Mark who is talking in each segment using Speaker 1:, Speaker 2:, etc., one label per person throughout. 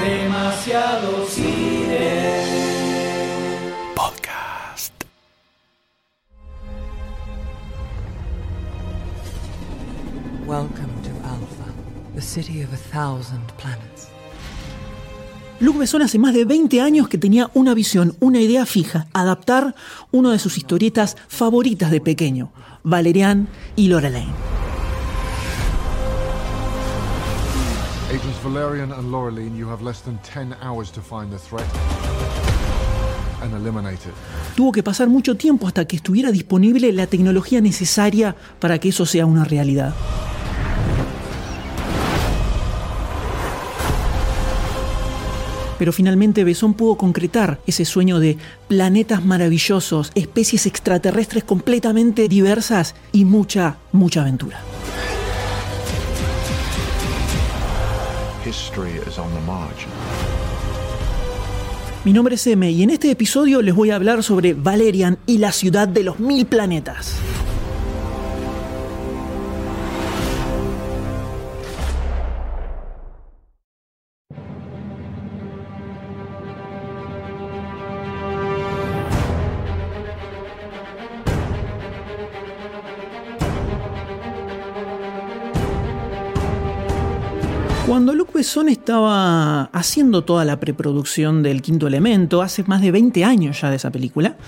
Speaker 1: Demasiado cine.
Speaker 2: Podcast.
Speaker 3: Welcome to Alpha, the city of a thousand planets.
Speaker 4: Luc Besson hace más de 20 años que tenía una visión, una idea fija, adaptar una de sus historietas favoritas de pequeño, Valerian y Lorelei.
Speaker 5: Agents Valerian and Laureline, you have less than 10 hours to find the threat and eliminate it.
Speaker 4: Tuvo que pasar mucho tiempo hasta que estuviera disponible la tecnología necesaria para que eso sea una realidad. Pero finalmente Besson pudo concretar ese sueño de planetas maravillosos, especies extraterrestres completamente diversas y mucha, mucha aventura. Mi nombre es M y en este episodio les voy a hablar sobre Valerian y la ciudad de los mil planetas. Besson estaba haciendo toda la preproducción del Quinto Elemento, hace más de 20 años ya de esa película,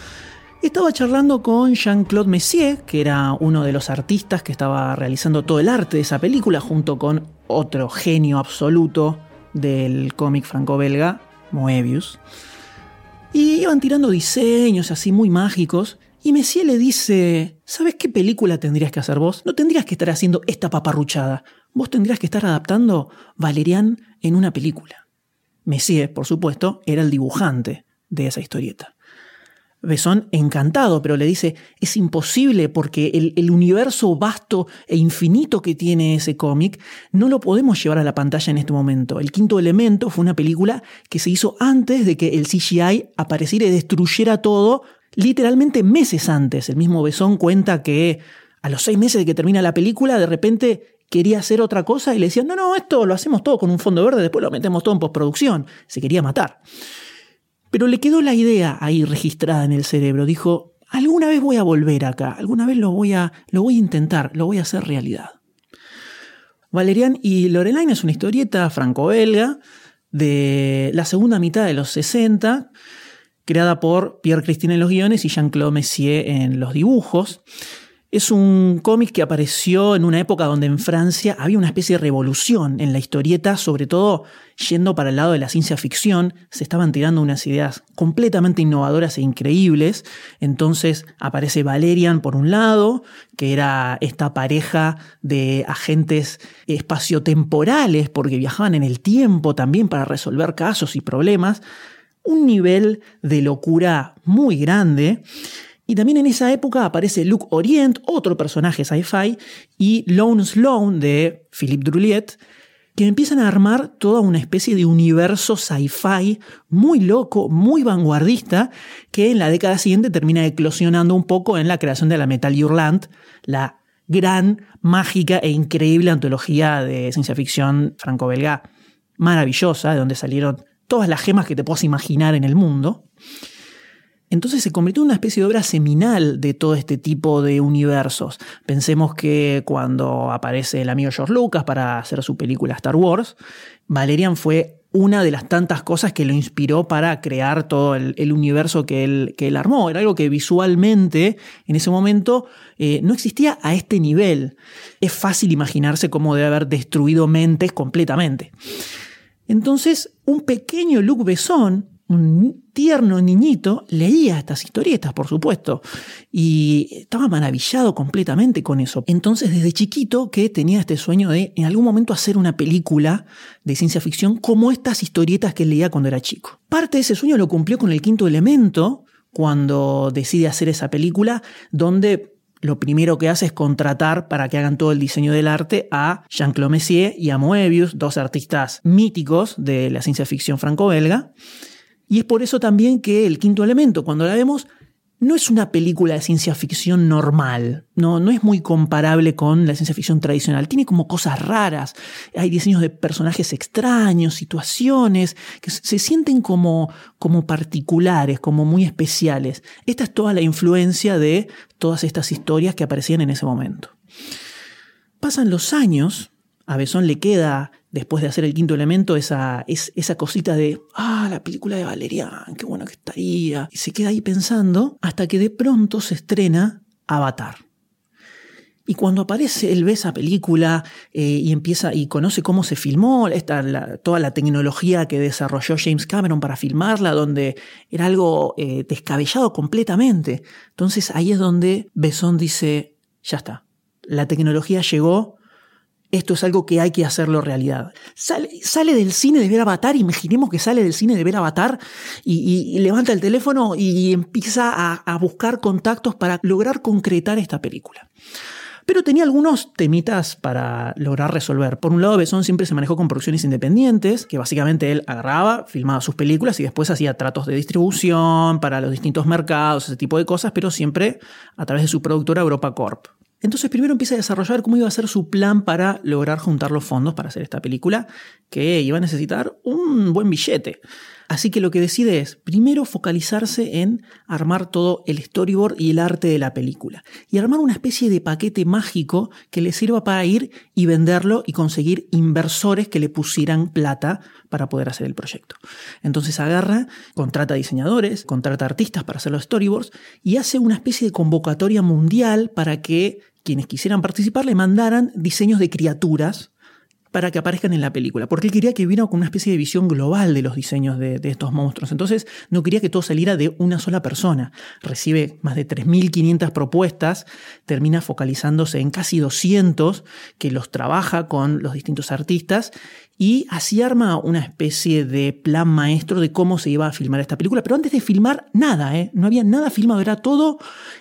Speaker 4: estaba charlando con Jean-Claude Messier, que era uno de los artistas que estaba realizando todo el arte de esa película, junto con otro genio absoluto del cómic franco-belga, Moebius. Y iban tirando diseños así muy mágicos. Y Messier le dice, ¿sabes qué película tendrías que hacer vos? No tendrías que estar haciendo esta paparruchada. Vos tendrías que estar adaptando Valerian en una película. Messier, por supuesto, era el dibujante de esa historieta. Besson encantado, pero le dice, es imposible porque el, el, universo vasto e infinito que tiene ese cómic no lo podemos llevar a la pantalla en este momento. El quinto elemento fue una película que se hizo antes de que el CGI apareciera y destruyera todo, literalmente meses antes. El mismo Besson cuenta que a los seis meses de que termina la película, de repente quería hacer otra cosa y le decían, no, no, esto lo hacemos todo con un fondo verde, después lo metemos todo en postproducción. Se quería matar. Pero le quedó la idea ahí registrada en el cerebro. Dijo, alguna vez voy a volver acá, alguna vez lo voy a, lo voy a intentar, lo voy a hacer realidad. Valerian y Lorelaine es una historieta franco-belga de la segunda mitad de los 60, creada por Pierre Christine en los guiones y Jean-Claude Messier en los dibujos. Es un cómic que apareció en una época donde en Francia había una especie de revolución en la historieta, sobre todo yendo para el lado de la ciencia ficción, se estaban tirando unas ideas completamente innovadoras e increíbles. Entonces aparece Valerian por un lado, que era esta pareja de agentes espaciotemporales, porque viajaban en el tiempo también para resolver casos y problemas. Un nivel de locura muy grande. Y también en esa época aparece Luke Orient, otro personaje sci-fi, y Lone Sloan de Philippe Druliet, que empiezan a armar toda una especie de universo sci-fi muy loco, muy vanguardista, que en la década siguiente termina eclosionando un poco en la creación de la Metal Hurlant, la gran, mágica e increíble antología de ciencia ficción franco-belga maravillosa, de donde salieron todas las gemas que te puedas imaginar en el mundo. Entonces se convirtió en una especie de obra seminal de todo este tipo de universos. Pensemos que cuando aparece el amigo George Lucas para hacer su película Star Wars, Valerian fue una de las tantas cosas que lo inspiró para crear todo el, universo que él, que él, armó. Era algo que visualmente en ese momento eh, no existía a este nivel. Es fácil imaginarse cómo debe haber destruido mentes completamente. Entonces, un pequeño Luc Besson un tierno niñito leía estas historietas, por supuesto, y estaba maravillado completamente con eso. Entonces, desde chiquito que tenía este sueño de en algún momento hacer una película de ciencia ficción como estas historietas que leía cuando era chico. Parte de ese sueño lo cumplió con el quinto elemento, cuando decide hacer esa película, donde lo primero que hace es contratar para que hagan todo el diseño del arte a Jean-Claude Messier y a Moebius, dos artistas míticos de la ciencia ficción franco-belga. Y es por eso también que el quinto elemento, cuando la vemos, no es una película de ciencia ficción normal, no, no es muy comparable con la ciencia ficción tradicional, tiene como cosas raras, hay diseños de personajes extraños, situaciones que se sienten como, como particulares, como muy especiales. Esta es toda la influencia de todas estas historias que aparecían en ese momento. Pasan los años, a Besón le queda, después de hacer el quinto elemento, esa, esa cosita de, ah, la película de Valerian, qué bueno que estaría. Y se queda ahí pensando hasta que de pronto se estrena Avatar. Y cuando aparece, él ve esa película eh, y empieza y conoce cómo se filmó, toda la tecnología que desarrolló James Cameron para filmarla, donde era algo eh, descabellado completamente. Entonces ahí es donde Besón dice, ya está, la tecnología llegó, esto es algo que hay que hacerlo realidad. Sale, del cine de ver Avatar, imaginemos que sale del cine de ver Avatar y, levanta el teléfono y empieza a, a buscar contactos para lograr concretar esta película pero tenía algunos temitas para lograr resolver. Por un lado, Besson siempre se manejó con producciones independientes, que básicamente él agarraba, filmaba sus películas y después hacía tratos de distribución para los distintos mercados, ese tipo de cosas, pero siempre a través de su productora Europa Corp. Entonces primero empieza a desarrollar cómo iba a ser su plan para lograr juntar los fondos para hacer esta película, que iba a necesitar un buen billete. Así que lo que decide es primero focalizarse en armar todo el storyboard y el arte de la película. Y armar una especie de paquete mágico que le sirva para ir y venderlo y conseguir inversores que le pusieran plata para poder hacer el proyecto. Entonces agarra, contrata diseñadores, contrata artistas para hacer los storyboards y hace una especie de convocatoria mundial para que quienes quisieran participar le mandaran diseños de criaturas para que aparezcan en la película, porque él quería que hubiera una especie de visión global de los diseños de, de, estos monstruos. Entonces no quería que todo saliera de una sola persona. Recibe más de 3.500 propuestas, termina focalizándose en casi 200 que los trabaja con los distintos artistas y así arma una especie de plan maestro de cómo se iba a filmar esta película. Pero antes de filmar, nada, ¿eh? no había nada filmado, era todo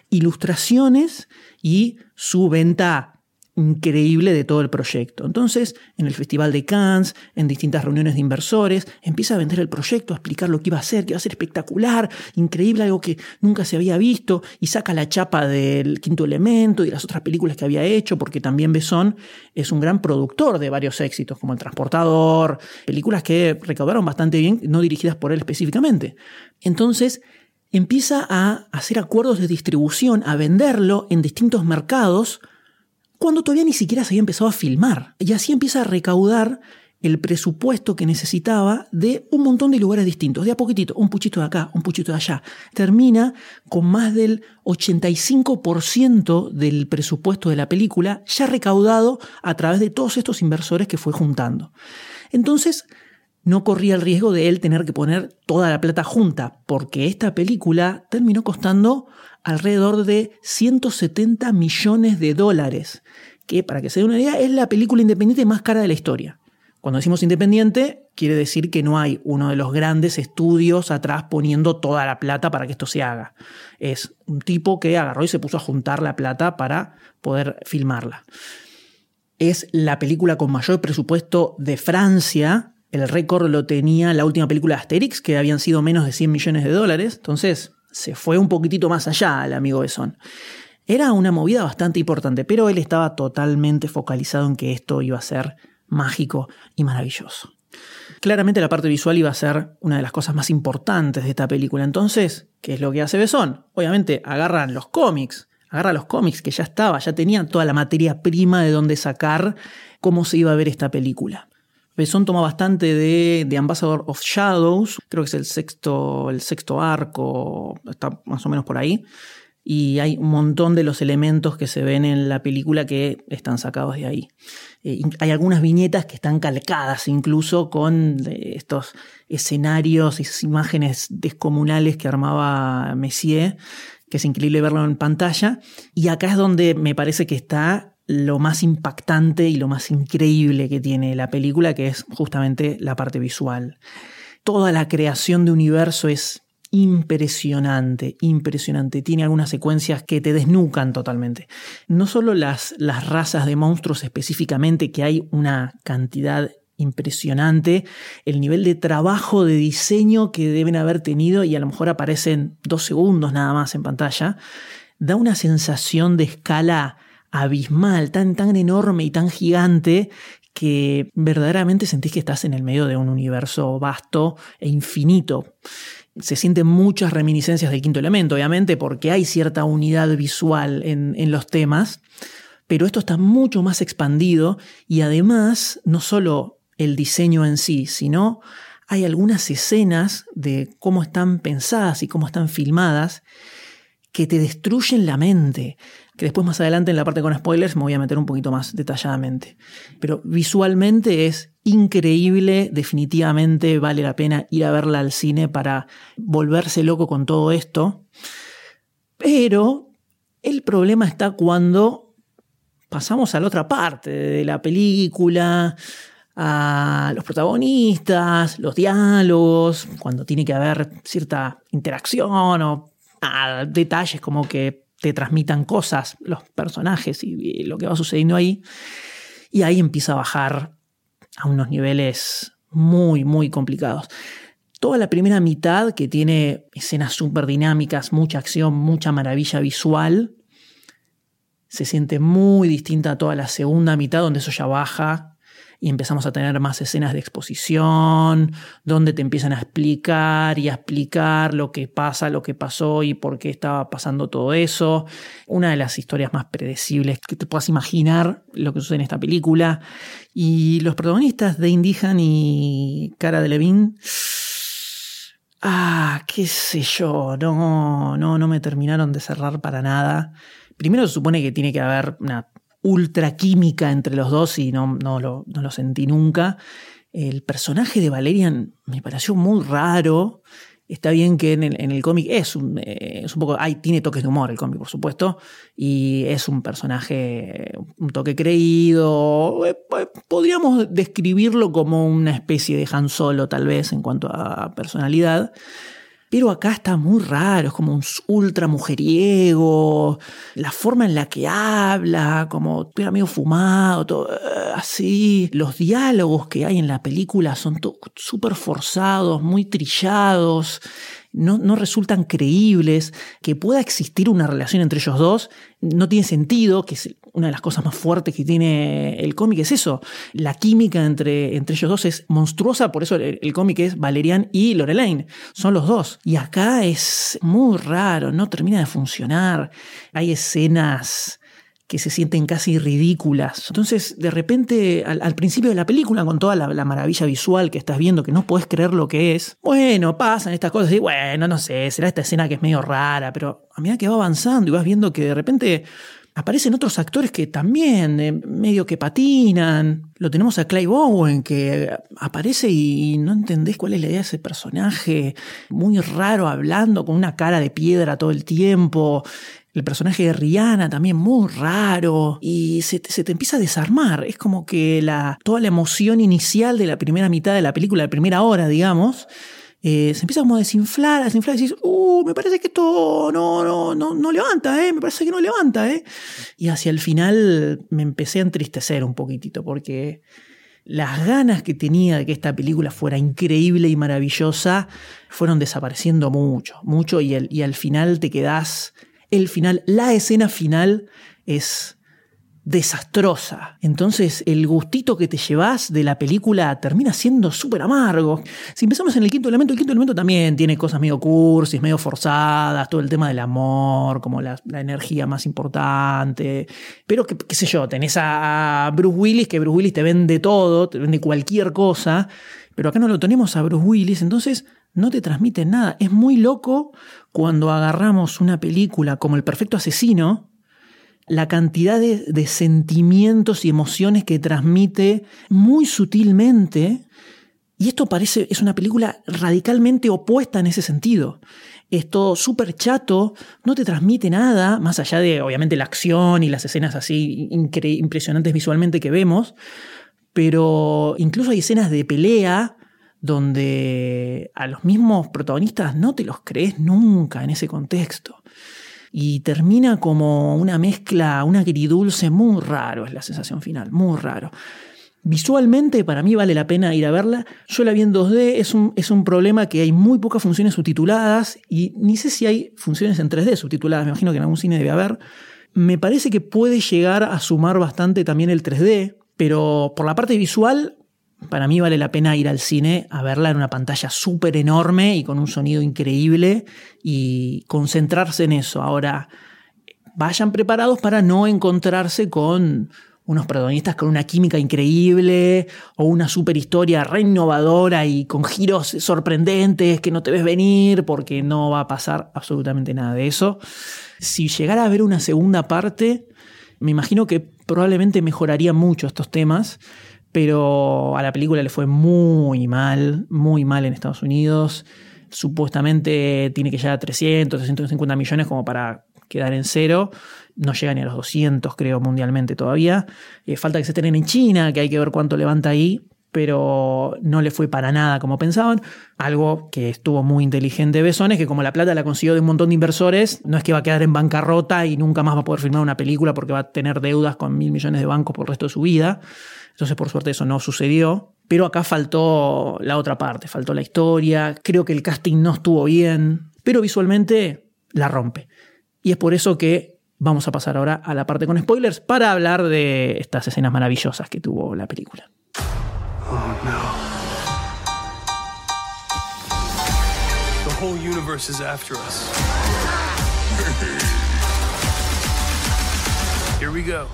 Speaker 4: ilustraciones y su venta increíble de todo el proyecto. Entonces, en el Festival de Cannes, en distintas reuniones de inversores, empieza a vender el proyecto, a explicar lo que iba a hacer, que iba a ser espectacular, increíble, algo que nunca se había visto, y saca la chapa del quinto elemento y las otras películas que había hecho, porque también Besón es un gran productor de varios éxitos, como El Transportador, películas que recaudaron bastante bien, no dirigidas por él específicamente. Entonces, empieza a hacer acuerdos de distribución, a venderlo en distintos mercados, cuando todavía ni siquiera se había empezado a filmar. Y así empieza a recaudar el presupuesto que necesitaba de un montón de lugares distintos, de a poquitito, un puchito de acá, un puchito de allá. Termina con más del 85% del presupuesto de la película ya recaudado a través de todos estos inversores que fue juntando. Entonces, no corría el riesgo de él tener que poner toda la plata junta, porque esta película terminó costando alrededor de 170 millones de dólares, que para que se dé una idea es la película independiente más cara de la historia. Cuando decimos independiente, quiere decir que no hay uno de los grandes estudios atrás poniendo toda la plata para que esto se haga. Es un tipo que agarró y se puso a juntar la plata para poder filmarla. Es la película con mayor presupuesto de Francia. El récord lo tenía la última película de Asterix, que habían sido menos de 100 millones de dólares. Entonces, se fue un poquitito más allá el amigo Besón. Era una movida bastante importante, pero él estaba totalmente focalizado en que esto iba a ser mágico y maravilloso. Claramente la parte visual iba a ser una de las cosas más importantes de esta película. Entonces, ¿qué es lo que hace Besón? Obviamente agarran los cómics, agarra los cómics que ya estaba, ya tenían toda la materia prima de donde sacar cómo se iba a ver esta película. Besón toma bastante de, The Ambassador of Shadows, creo que es el sexto, el sexto arco, está más o menos por ahí. Y hay un montón de los elementos que se ven en la película que están sacados de ahí. Eh, hay algunas viñetas que están calcadas incluso con eh, estos escenarios, esas imágenes descomunales que armaba Messier, que es increíble verlo en pantalla. Y acá es donde me parece que está lo más impactante y lo más increíble que tiene la película, que es justamente la parte visual. Toda la creación de universo es impresionante, impresionante. Tiene algunas secuencias que te desnucan totalmente. No solo las, las razas de monstruos específicamente, que hay una cantidad impresionante el nivel de trabajo de diseño que deben haber tenido y a lo mejor aparecen dos segundos nada más en pantalla. Da una sensación de escala abismal, tan, tan enorme y tan gigante que verdaderamente sentís que estás en el medio de un universo vasto e infinito. Se sienten muchas reminiscencias del quinto elemento, obviamente, porque hay cierta unidad visual en, en los temas, pero esto está mucho más expandido y además no solo el diseño en sí, sino hay algunas escenas de cómo están pensadas y cómo están filmadas que te destruyen la mente que después más adelante en la parte con spoilers me voy a meter un poquito más detalladamente. Pero visualmente es increíble, definitivamente vale la pena ir a verla al cine para volverse loco con todo esto. Pero el problema está cuando pasamos a la otra parte de la película, a los protagonistas, los diálogos, cuando tiene que haber cierta interacción o detalles como que te transmitan cosas, los personajes y, lo que va sucediendo ahí. Y ahí empieza a bajar a unos niveles muy, muy complicados. Toda la primera mitad, que tiene escenas súper dinámicas, mucha acción, mucha maravilla visual, se siente muy distinta a toda la segunda mitad, donde eso ya baja y empezamos a tener más escenas de exposición, donde te empiezan a explicar y a explicar lo que pasa, lo que pasó y por qué estaba pasando todo eso. Una de las historias más predecibles que te puedas imaginar lo que sucede en esta película. Y los protagonistas de Indihan y Cara de Levin. Ah, qué sé yo, no, no, no me terminaron de cerrar para nada. Primero se supone que tiene que haber una ultra química entre los dos y no, no, lo, no lo sentí nunca. El personaje de Valerian me pareció muy raro. Está bien que en el, cómic es un, eh, es un poco. Tiene toques de humor el cómic, por supuesto. Y es un personaje un toque creído. Eh, podríamos describirlo como una especie de Han Solo, tal vez, en cuanto a personalidad. Pero acá está muy raro, es como un ultra mujeriego, la forma en la que habla, como era medio fumado, todo eh, así. Los diálogos que hay en la película son súper forzados, muy trillados no, resultan creíbles, que pueda existir una relación entre ellos dos, no tiene sentido, que una de las cosas más fuertes que tiene el cómic, es eso. La química entre, entre ellos dos es monstruosa, por eso el, cómic es Valerian y Lorelaine, son los dos. Y acá es muy raro, no termina de funcionar. Hay escenas que se sienten casi ridículas. Entonces, de repente, al, principio de la película, con toda la, maravilla visual que estás viendo, que no puedes creer lo que es, bueno, pasan estas cosas y bueno, no sé, será esta escena que es medio rara, pero a medida que va avanzando y vas viendo que de repente aparecen otros actores que también eh, medio que patinan. Lo tenemos a Clay Bowen que aparece y no entendés cuál es la idea de ese personaje, muy raro hablando, con una cara de piedra todo el tiempo. El personaje de Rihanna también muy raro y se te, empieza a desarmar. Es como que la, toda la emoción inicial de la primera mitad de la película, la primera hora, digamos, eh, se empieza como a desinflar, a desinflar y decís, uh, me parece que esto no, no, no, no levanta, eh, me parece que no levanta, eh. Y hacia el final me empecé a entristecer un poquitito porque las ganas que tenía de que esta película fuera increíble y maravillosa fueron desapareciendo mucho, mucho y, y al final te quedás el final, la escena final es desastrosa. Entonces el gustito que te llevas de la película termina siendo súper amargo. Si empezamos en el quinto elemento, el quinto elemento también tiene cosas medio cursis, medio forzadas, todo el tema del amor, como la, energía más importante. Pero qué, qué sé yo, tenés a Bruce Willis, que Bruce Willis te vende todo, te vende cualquier cosa, pero acá no lo tenemos a Bruce Willis, entonces no te transmite nada. Es muy loco cuando agarramos una película como El Perfecto Asesino, la cantidad de, sentimientos y emociones que transmite muy sutilmente. Y esto parece, es una película radicalmente opuesta en ese sentido. Es todo súper chato, no te transmite nada, más allá de, obviamente, la acción y las escenas así impresionantes visualmente que vemos. Pero incluso hay escenas de pelea donde a los mismos protagonistas no te los crees nunca en ese contexto. Y termina como una mezcla, una agridulce muy raro, es la sensación final, muy raro. Visualmente, para mí vale la pena ir a verla. Yo la vi en 2D, es un, es un problema que hay muy pocas funciones subtituladas y ni sé si hay funciones en 3D subtituladas, me imagino que en algún cine debe haber. Me parece que puede llegar a sumar bastante también el 3D, pero por la parte visual, para mí vale la pena ir al cine a verla en una pantalla súper enorme y con un sonido increíble y concentrarse en eso. Ahora, vayan preparados para no encontrarse con unos protagonistas con una química increíble o una super historia re innovadora y con giros sorprendentes que no te ves venir porque no va a pasar absolutamente nada de eso. Si llegara a haber una segunda parte, me imagino que probablemente mejoraría mucho estos temas, pero a la película le fue muy mal, muy mal en Estados Unidos. Supuestamente tiene que llegar a 300, 350 millones como para quedar en cero. No llega ni a los 200, creo, mundialmente todavía. Eh, falta que se estén en China, que hay que ver cuánto levanta ahí, pero no le fue para nada como pensaban. Algo que estuvo muy inteligente Besones, que como la plata la consiguió de un montón de inversores, no es que va a quedar en bancarrota y nunca más va a poder filmar una película porque va a tener deudas con mil millones de bancos por el resto de su vida. Entonces, por suerte, eso no sucedió. Pero acá faltó la otra parte, faltó la historia. Creo que el casting no estuvo bien, pero visualmente la rompe. Y es por eso que vamos a pasar ahora a la parte con spoilers para hablar de estas escenas maravillosas que tuvo la película.
Speaker 1: Oh no. The whole universe is after us. Here we go.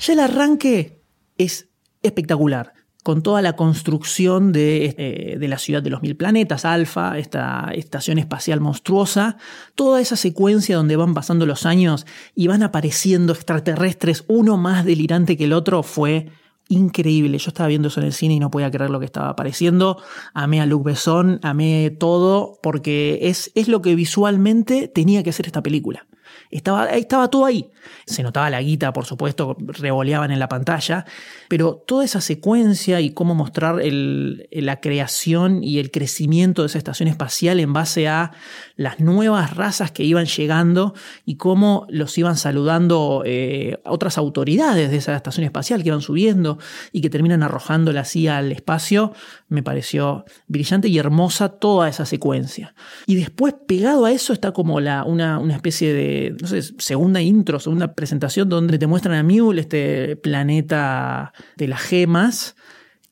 Speaker 4: Ya el arranque es espectacular con toda la construcción de, eh, de, la ciudad de los mil planetas, Alfa, esta estación espacial monstruosa, toda esa secuencia donde van pasando los años y van apareciendo extraterrestres, uno más delirante que el otro, fue increíble. Yo estaba viendo eso en el cine y no podía creer lo que estaba apareciendo. Amé a Luc Besson, amé todo, porque es, es lo que visualmente tenía que hacer esta película. Estaba, estaba todo ahí. Se notaba la guita, por supuesto, revoleaban en la pantalla, pero toda esa secuencia y cómo mostrar la creación y el crecimiento de esa estación espacial en base a las nuevas razas que iban llegando y cómo los iban saludando eh, otras autoridades de esa estación espacial que iban subiendo y que terminan arrojándola así al espacio, me pareció brillante y hermosa toda esa secuencia. Y después, pegado a eso, está como la, una, una especie de no sé, segunda intro, segunda presentación donde te muestran a Mule, este planeta de las gemas,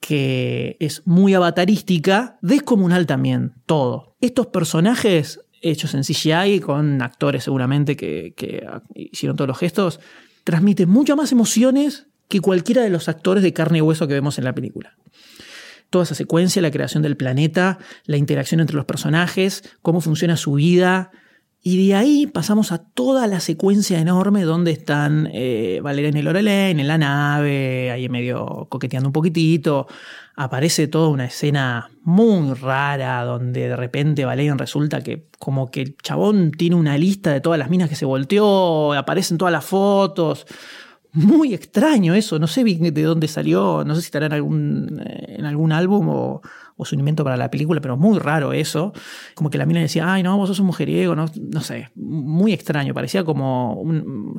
Speaker 4: que es muy avatarística, descomunal también, todo. Estos personajes hechos en CGI, con actores seguramente que, que hicieron todos los gestos, transmiten muchas más emociones que cualquiera de los actores de carne y hueso que vemos en la película toda esa secuencia, la creación del planeta, la interacción entre los personajes, cómo funciona su vida, y de ahí pasamos a toda la secuencia enorme donde están eh, Valerian y Lorelei en la nave, ahí medio coqueteando un poquitito. Aparece toda una escena muy rara donde de repente Valerian resulta que como que el chabón tiene una lista de todas las minas que se volteó, aparecen todas las fotos. Muy extraño eso, no sé de dónde salió, no sé si estará en algún, eh, en algún álbum o, o su invento para la película, pero muy raro eso. Como que la mina decía, ay, no, vos sos un mujeriego, no, no sé, muy extraño, parecía como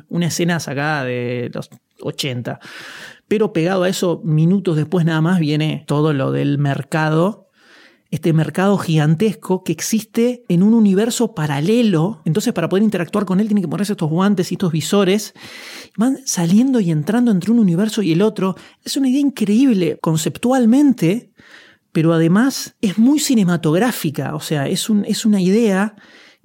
Speaker 4: una escena sacada de los 80. Pero pegado a eso, minutos después nada más viene todo lo del mercado este mercado gigantesco que existe en un universo paralelo. Entonces, para poder interactuar con él, tiene que ponerse estos guantes y estos visores. Van saliendo y entrando entre un universo y el otro. Es una idea increíble conceptualmente pero además es muy cinematográfica, o sea, es, un, es una idea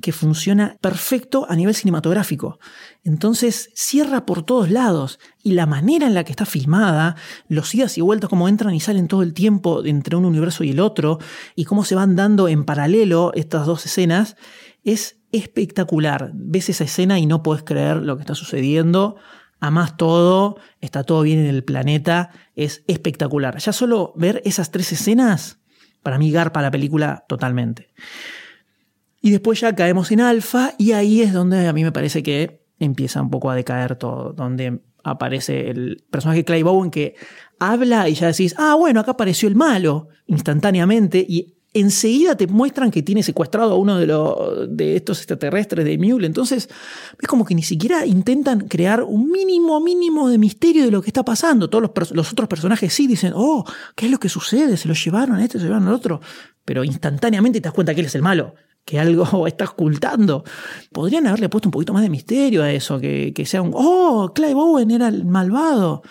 Speaker 4: que funciona perfecto a nivel cinematográfico. Entonces cierra por todos lados y la manera en la que está filmada, los idas y vueltas, como entran y salen todo el tiempo entre un universo y el otro, y cómo se van dando en paralelo estas dos escenas, es espectacular. Ves esa escena y no puedes creer lo que está sucediendo amás todo, está todo bien en el planeta, es espectacular. Ya solo ver esas tres escenas, para mí garpa la película totalmente. Y después ya caemos en alfa y ahí es donde a mí me parece que empieza un poco a decaer todo, donde aparece el personaje Clay Bowen que habla y ya decís, ah, bueno, acá apareció el malo instantáneamente y enseguida te muestran que tiene secuestrado a uno de, los, de estos extraterrestres de Mule. Entonces, es como que ni siquiera intentan crear un mínimo, mínimo de misterio de lo que está pasando. Todos los, los otros personajes sí dicen, oh, ¿qué es lo que sucede? Se lo llevaron a este, se lo llevaron al otro. Pero instantáneamente te das cuenta que él es el malo que algo está ocultando. Podrían haberle puesto un poquito más de misterio a eso, que, que sea un, oh, Clive Owen era el malvado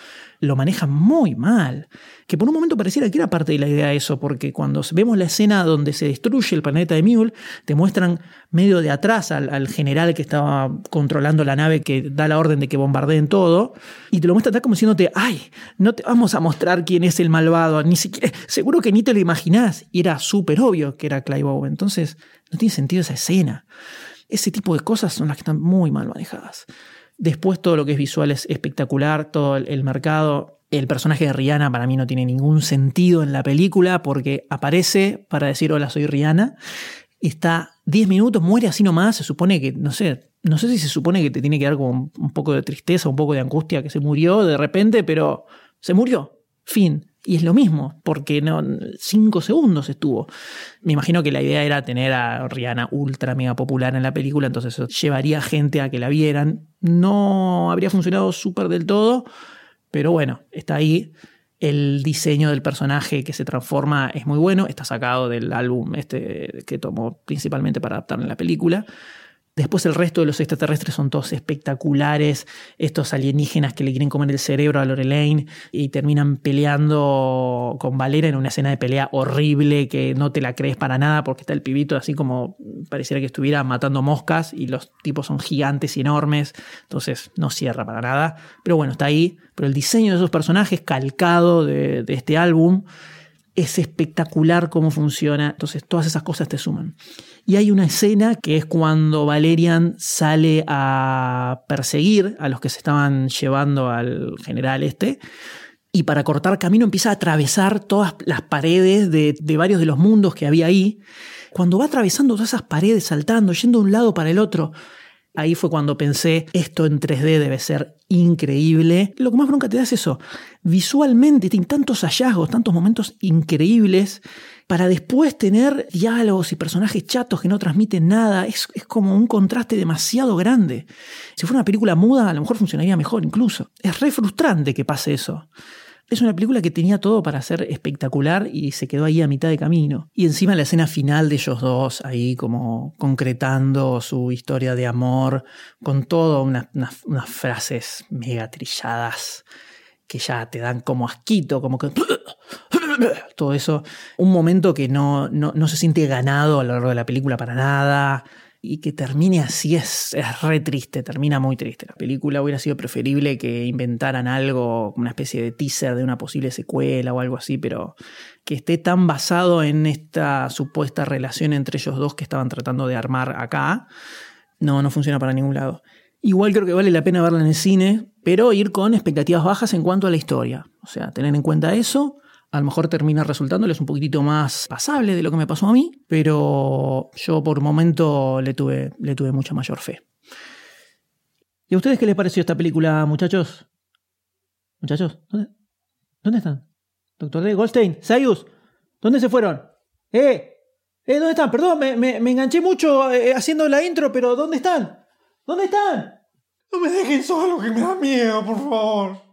Speaker 4: lo maneja muy mal. Que por un momento pareciera que era parte de la idea eso, porque cuando vemos la escena donde se destruye el planeta de Mule, te muestran medio de atrás al, general que estaba controlando la nave que da la orden de que bombardeen todo, y te lo muestra como diciéndote, ay, no te vamos a mostrar quién es el malvado, ni siquiera, seguro que ni te lo imaginás, y era súper obvio que era Clive Owen, entonces no tiene sentido esa escena. Ese tipo de cosas son las que están muy mal manejadas. Después todo lo que es visual es espectacular, todo el mercado. El personaje de Rihanna para mí no tiene ningún sentido en la película porque aparece para decir hola soy Rihanna, está 10 minutos, muere así nomás, se supone que, no sé, no sé si se supone que te tiene que dar como un poco de tristeza, un poco de angustia que se murió de repente, pero se murió, fin. Y es lo mismo, porque no, cinco segundos estuvo. Me imagino que la idea era tener a Rihanna ultra mega popular en la película, entonces eso llevaría gente a que la vieran. No habría funcionado súper del todo, pero bueno, está ahí. El diseño del personaje que se transforma es muy bueno, está sacado del álbum este que tomó principalmente para adaptar en la película. Después el resto de los extraterrestres son todos espectaculares, estos alienígenas que le quieren comer el cerebro a Lorelaine y terminan peleando con Valera en una escena de pelea horrible que no te la crees para nada porque está el pibito así como pareciera que estuviera matando moscas y los tipos son gigantes y enormes, entonces no cierra para nada. Pero bueno, está ahí, pero el diseño de esos personajes calcado de, de este álbum es espectacular cómo funciona, entonces todas esas cosas te suman. Y hay una escena que es cuando Valerian sale a perseguir a los que se estaban llevando al general este, y para cortar camino empieza a atravesar todas las paredes de, de varios de los mundos que había ahí. Cuando va atravesando todas esas paredes, saltando, yendo de un lado para el otro, Ahí fue cuando pensé, esto en 3D debe ser increíble. Lo que más bronca te da es eso. Visualmente tiene tantos hallazgos, tantos momentos increíbles, para después tener diálogos y personajes chatos que no transmiten nada. Es, es como un contraste demasiado grande. Si fuera una película muda, a lo mejor funcionaría mejor incluso. Es re frustrante que pase eso. Es una película que tenía todo para ser espectacular y se quedó ahí a mitad de camino. Y encima la escena final de ellos dos, ahí como concretando su historia de amor, con todas unas, frases mega trilladas que ya te dan como asquito, como que... Todo eso. Un momento que no, no, no se siente ganado a lo largo de la película para nada y que termine así es, es re triste, termina muy triste. La película hubiera sido preferible que inventaran algo, una especie de teaser de una posible secuela o algo así, pero que esté tan basado en esta supuesta relación entre ellos dos que estaban tratando de armar acá, no, no funciona para ningún lado. Igual creo que vale la pena verla en el cine, pero ir con expectativas bajas en cuanto a la historia. O sea, tener en cuenta eso a lo mejor termina resultándoles un poquitito más pasable de lo que me pasó a mí, pero yo por momento le tuve, le tuve mucha mayor fe. ¿Y a ustedes qué les pareció esta película, muchachos? Muchachos, ¿dónde, ¿dónde están? Doctor D, Goldstein, Sayus, ¿dónde se fueron? ¡Eh! ¿Eh? ¿Dónde están? Perdón, me, enganché mucho eh, haciendo la intro, pero ¿dónde están? ¿Dónde están?
Speaker 2: No me dejen solo, que me da miedo, por favor.